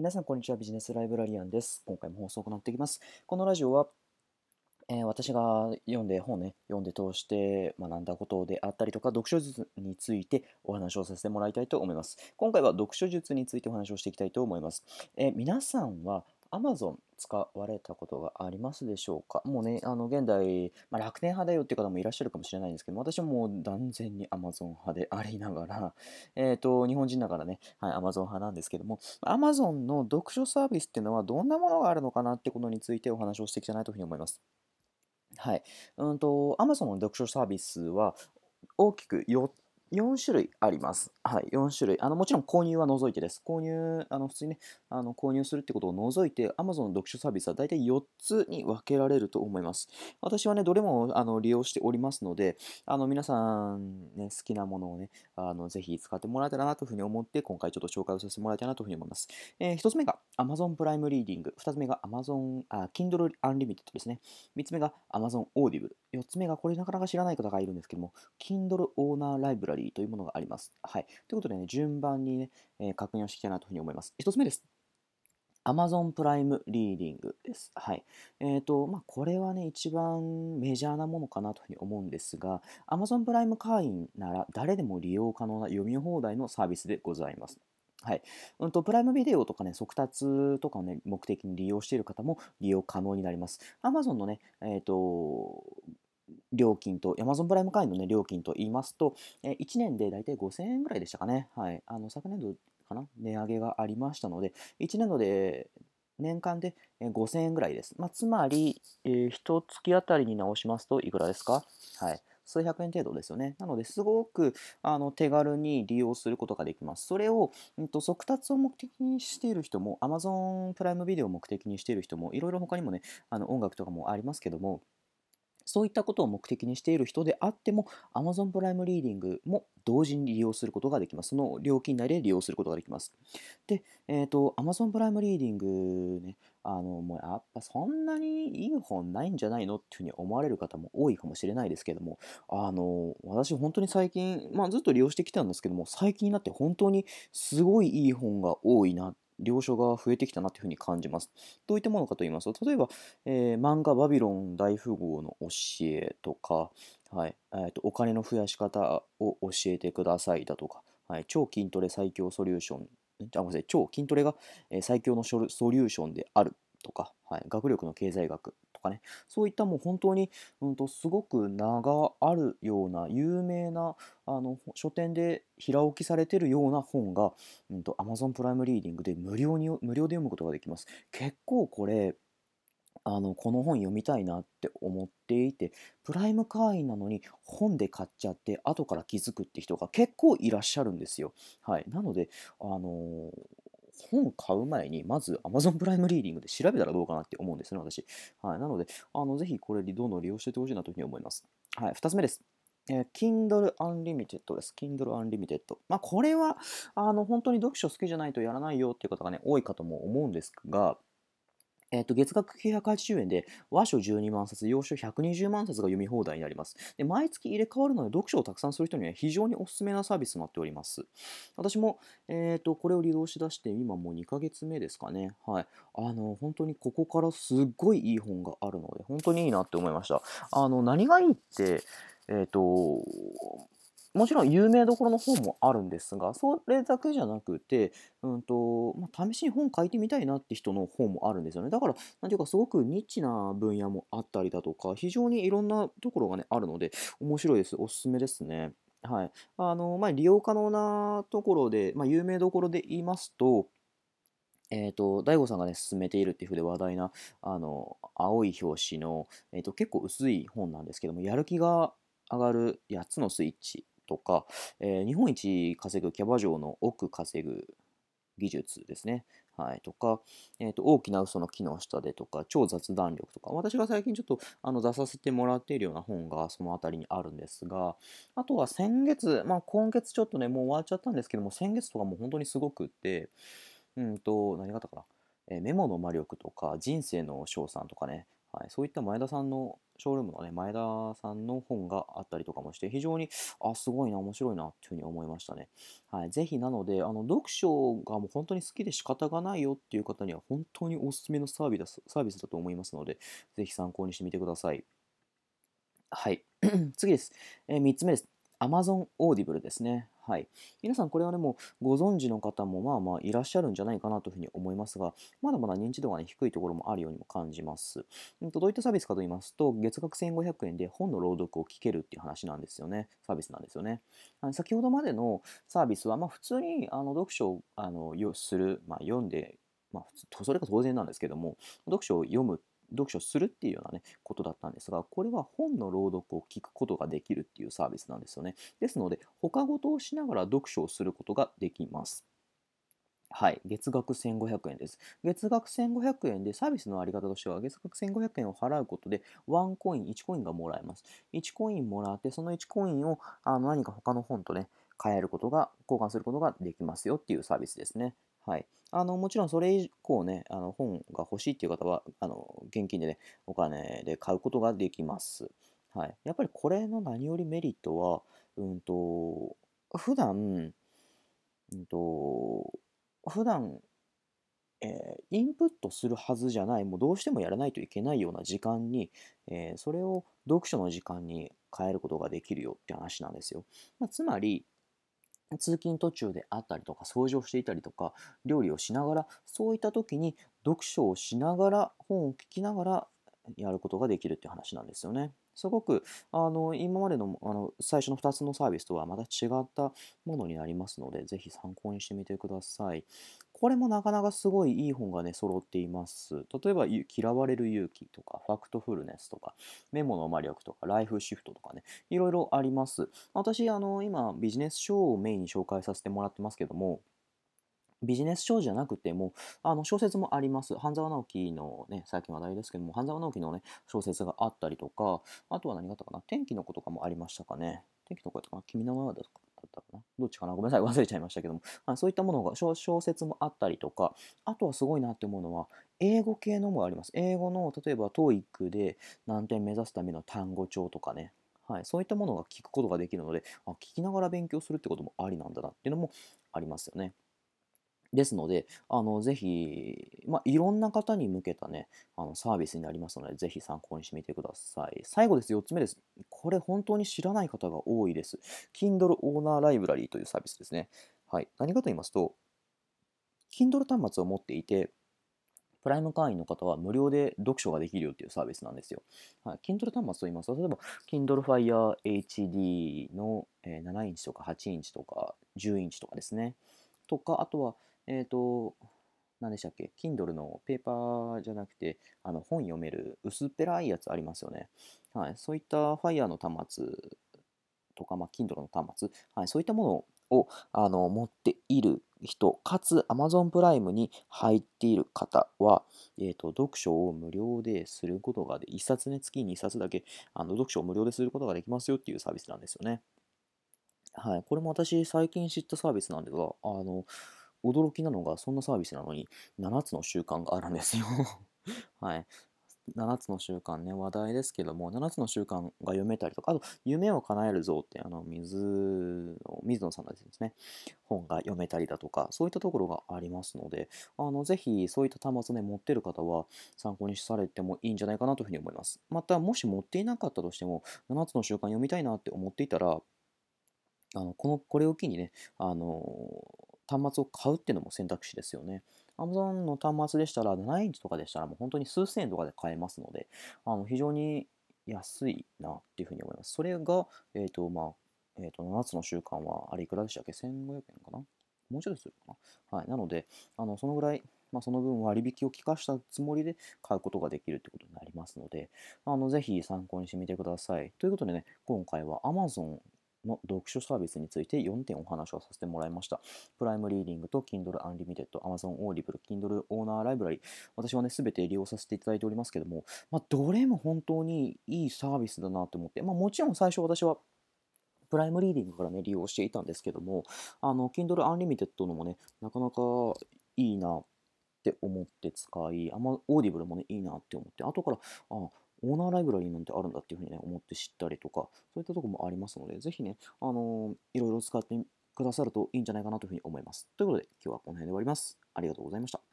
皆さん、こんにちは。ビジネスライブラリアンです。今回も放送を行っていきます。このラジオは、えー、私が読んで本ね、読んで通して学んだことであったりとか、読書術についてお話をさせてもらいたいと思います。今回は読書術についてお話をしていきたいと思います。えー、皆さんは Amazon 使われたことがありますでしょうか？もうね、あの現代、まあ、楽天派だよっていう方もいらっしゃるかもしれないんですけども、私はもう断然に Amazon 派でありながら、えっ、ー、と、日本人ながらね、はい、Amazon 派なんですけども、Amazon の読書サービスっていうのはどんなものがあるのかなってことについてお話をしていきたいなというふうに思います。はい。うんと、Amazon の読書サービスは大きく4 4種類あります。はい、4種類。あのもちろん購入は除いてです。購入、あの普通にね、あの購入するってことを除いて、Amazon の読書サービスは大体4つに分けられると思います。私はね、どれもあの利用しておりますので、あの皆さん、ね、好きなものをね、あのぜひ使ってもらえたらなというふうに思って、今回ちょっと紹介をさせてもらいたいなというふうに思います。えー、1つ目が Amazon プライムリーディング、2つ目が Amazon、あ Kindle Unlimited ですね。3つ目が Amazon Audible、4つ目がこれなかなか知らない方がいるんですけども、Kindle Owner Library というものがあります。はい。ということでね、順番にね、え、確認をしていきたいなというふうに思います。1つ目です。Amazon プライムリーディングです。はい。えっ、ー、と、まあ、これはね、一番メジャーなものかなというふうに思うんですが、Amazon プライム会員なら誰でも利用可能な読み放題のサービスでございます。はい。うんと、プライムビデオとかね、速達とかをね、目的に利用している方も利用可能になります。Amazon のね、えっ、ー、と、料金と、Amazon プライム会員の、ね、料金と言いますと、え1年で大体5000円ぐらいでしたかね。はい。あの、昨年度かな？値上げがありましたので、1年度で年間で5000円ぐらいです。まあ、つまり、えー、1月あたりに直しますといくらですか？はい。数百円程度ですよね。なので、すごくあの手軽に利用することができます。それを、うんと、速達を目的にしている人も、Amazon プライムビデオを目的にしている人も、いろいろ他にもね、あの音楽とかもありますけども、そういったことを目的にしている人であっても Amazon プライムリーディングも同時に利用することができます。その料金内で利用することができます。で、えっ、ー、と、Amazon プライムリーディングね、あの、もうやっぱそんなにいい本ないんじゃないのっていうふうに思われる方も多いかもしれないですけども、あの、私本当に最近、まあずっと利用してきたんですけども、最近になって本当にすごいいい本が多いな了承が増えてきたなというふうに感じます。どういったものかと言いますと、例えば、えー、漫画バビロン大富豪の教えとか、はいえーと、お金の増やし方を教えてくださいだとか、はい、超筋トレ最強ソリューション、あごめんなさい、超筋トレが最強のソリューションであるとか、はい、学力の経済学とかね、そういったもう本当に、うんと、すごく名があるような有名なあの書店で平置きされてるような本が、うんと、Amazon プライムリーディングで無料に無料で読むことができます。結構これあのこの本読みたいなって思っていてプライム会員なのに本で買っちゃって後から気づくって人が結構いらっしゃるんですよ。はい、なので、あのー、本買う前に、まず Amazon プライムリーディングで調べたらどうかなって思うんですね、私。はい。なので、あのぜひこれ、どんどん利用していってほしいなというふうに思います。はい。2つ目です。えー、Kindle Unlimited です。Kindle Unlimited。まあ、これは、あの、本当に読書好きじゃないとやらないよっていう方がね、多いかとも思うんですが、えっ、と、月額980円で、和書12万冊、洋書120万冊が読み放題になります。で、毎月入れ替わるので、読書をたくさんする人には非常におすすめなサービスとなっております。私も、えっ、と、これを利用しだして、今もう2ヶ月目ですかね。はい。あの、本当にここからすっごいいい本があるので、本当にいいなって思いました。あの、何がいいって、えっ、と、もちろん有名どころの本もあるんですが、それだけじゃなくて、うんとまあ、試しに本書いてみたいなって人の本もあるんですよね。だから、なんていうかすごくニッチな分野もあったりだとか、非常にいろんなところがね、あるので、面白いです。おすすめですね。はい。あの、まあ、利用可能なところで、まあ、有名どころで言いますと、えっ、ー、と、大悟さんがね、進めているっていうふうで話題な、あの、青い表紙の、えっ、ー、と、結構薄い本なんですけども、やる気が上がる8つのスイッチとか、えー、日本一稼ぐキャバ嬢の奥稼ぐ技術ですね。はい、とか、えーと、大きな嘘の木の下でとか、超雑談力とか、私が最近ちょっとあの出させてもらっているような本がその辺りにあるんですが、あとは先月、まあ今月ちょっとね、もう終わっちゃったんですけども、先月とかもう本当にすごくって、うんと、何があったかな。えー、メモの魔力とか、人生の賞賛とかね、はい、そういった前田さんのショールームのね、前田さんの本があったりとかもして、非常に、あ、すごいな、面白いな、っていうふうに思いましたね。はい、ぜひ、なので、あの、読書がもう本当に好きで仕方がないよっていう方には、本当におすすめのサービスサービスだと思いますので、ぜひ参考にしてみてください。はい。次です。えー、3つ目です。Amazon Audible ですね。はい。皆さん、これはね、もうご存知の方もまあまあいらっしゃるんじゃないかなというふうに思いますが、まだまだ認知度が、ね、低いところもあるようにも感じます。んとどういったサービスかと言いますと、月額1500円で本の朗読を聞けるっていう話なんですよね。サービスなんですよね。先ほどまでのサービスは、まあ、普通にあの読書をあのする、まあ、読んで、まあ、それが当然なんですけども、読書を読む読書するっていうようなね、ことだったんですが、これは本の朗読を聞くことができるっていうサービスなんですよね。ですので、他事をしながら読書をすることができます。はい、月額1500円です。月額1500円でサービスのあり方としては、月額1500円を払うことで、1コイン、1コインがもらえます。1コインもらって、その1コインをあ何か他の本とね、変えることが、交換することができますよっていうサービスですね。はい。あの、もちろんそれ以降ね、あの本が欲しいっていう方は、あの、現金でね、お金で買うことができます。はい。やっぱりこれの何よりメリットは、うんと、普段、うんと、普段、えー、インプットするはずじゃない、もうどうしてもやらないといけないような時間に、えー、それを読書の時間に変えることができるよって話なんですよ。まあ、つまり、通勤途中であったりとか掃除をしていたりとか料理をしながらそういった時に読書をしながら本を聞きながらやることができるっていう話なんですよね。すごくあの今までのあの最初の2つのサービスとはまた違ったものになりますので、ぜひ参考にしてみてください。これもなかなかすごいいい本がね、揃っています。例えば、嫌われる勇気とか、ファクトフルネスとか、メモの魔力とか、ライフシフトとかね、いろいろあります。私、あの、今、ビジネス書をメインに紹介させてもらってますけども、ビジネス書じゃなくても、あの小説もあります。半沢直樹のね、最近話題ですけども、半沢直樹のね、小説があったりとか、あとは何があったかな、天気の子とかもありましたかね？天気の子やったかな、君の名はだったかな？どっちかな？ごめんなさい、忘れちゃいましたけども、あそういったものが小、小説もあったりとか、あとはすごいなって思うのは、英語系のもあります。英語の、例えば TOEIC で何点目指すための単語帳とかね、はい、そういったものが聞くことができるので、あ聞きながら勉強するってこともありなんだなっていうのもありますよね。ですので、あの、ぜひ、まあ、いろんな方に向けたね、あの、サービスになりますので、ぜひ参考にしてみてください。最後です、4つ目です。これ本当に知らない方が多いです。Kindle オーナーライブラリーというサービスですね。はい。何かと言いますと、Kindle 端末を持っていて、プライム会員の方は無料で読書ができるよっていうサービスなんですよ。はい、Kindle 端末と言いますと、例えば Kindle Fire HD の7インチとか8インチとか10インチとかですね。とか、あとはえっ、ー、と、何でしたっけ ?Kindle のペーパーじゃなくて、あの本読める薄っぺらいやつありますよね。はい。そういった Fire の端末とか、まあ、Kindle の端末、はい、そういったものをあの持っている人、かつ Amazon プライムに入っている方は、えーと、読書を無料ですることがで、1冊ね、月に1冊だけあの読書を無料ですることができますよっていうサービスなんですよね。はい。これも私最近知ったサービスなんですが、あの、驚きなのが、そんなサービスなのに、7つの習慣があるんですよ はい。7つの習慣ね、話題ですけども、7つの習慣が読めたりとか、あと、夢を叶えるぞって、あの、水の、水野さんのですね、本が読めたりだとか、そういったところがありますので、あの、ぜひ、そういった端末ね、持ってる方は、参考にされてもいいんじゃないかなというふうに思います。また、もし持っていなかったとしても、7つの習慣読みたいなって思っていたら、あの、この、これを機にね、あの端末を買うっていうのも選択肢ですよね。Amazon の端末でしたら、7インチとかでしたら、もう本当に数千円とかで買えますので、あの非常に安いなっていうふうに思います。それが、えっ、ー、と、まあ、えっ、ー、と、7つの習慣は、あれいくらでしたっけ ?1500 円かな？もうちょっとするかな？はい。なので、あの、そのぐらい、まあ、その分割引を効かしたつもりで買うことができるってことになりますので、あの、ぜひ参考にしてみてください。ということでね、今回は Amazon の読書サービスについて4点お話をさせてもらいました。プライムリーディングと Kindle Unlimited、Amazon Audible、Kindle オーナーライブラリ私はね、すべて利用させていただいておりますけども、まあ、どれも本当にいいサービスだなと思って、まあ、もちろん最初私はプライムリーディングからね、利用していたんですけども、あの、Kindle Unlimited のもね、なかなかいいなって思って使い、あんまオーディブルもね、いいなって思って、後から、あ、オーナーライブラリーなんてあるんだっていうふうにね、思って知ったりとか、そういったとこもありますので、ぜひね、あのー、いろいろ使ってくださるといいんじゃないかなというふうに思います。ということで、今日はこの辺で終わります。ありがとうございました。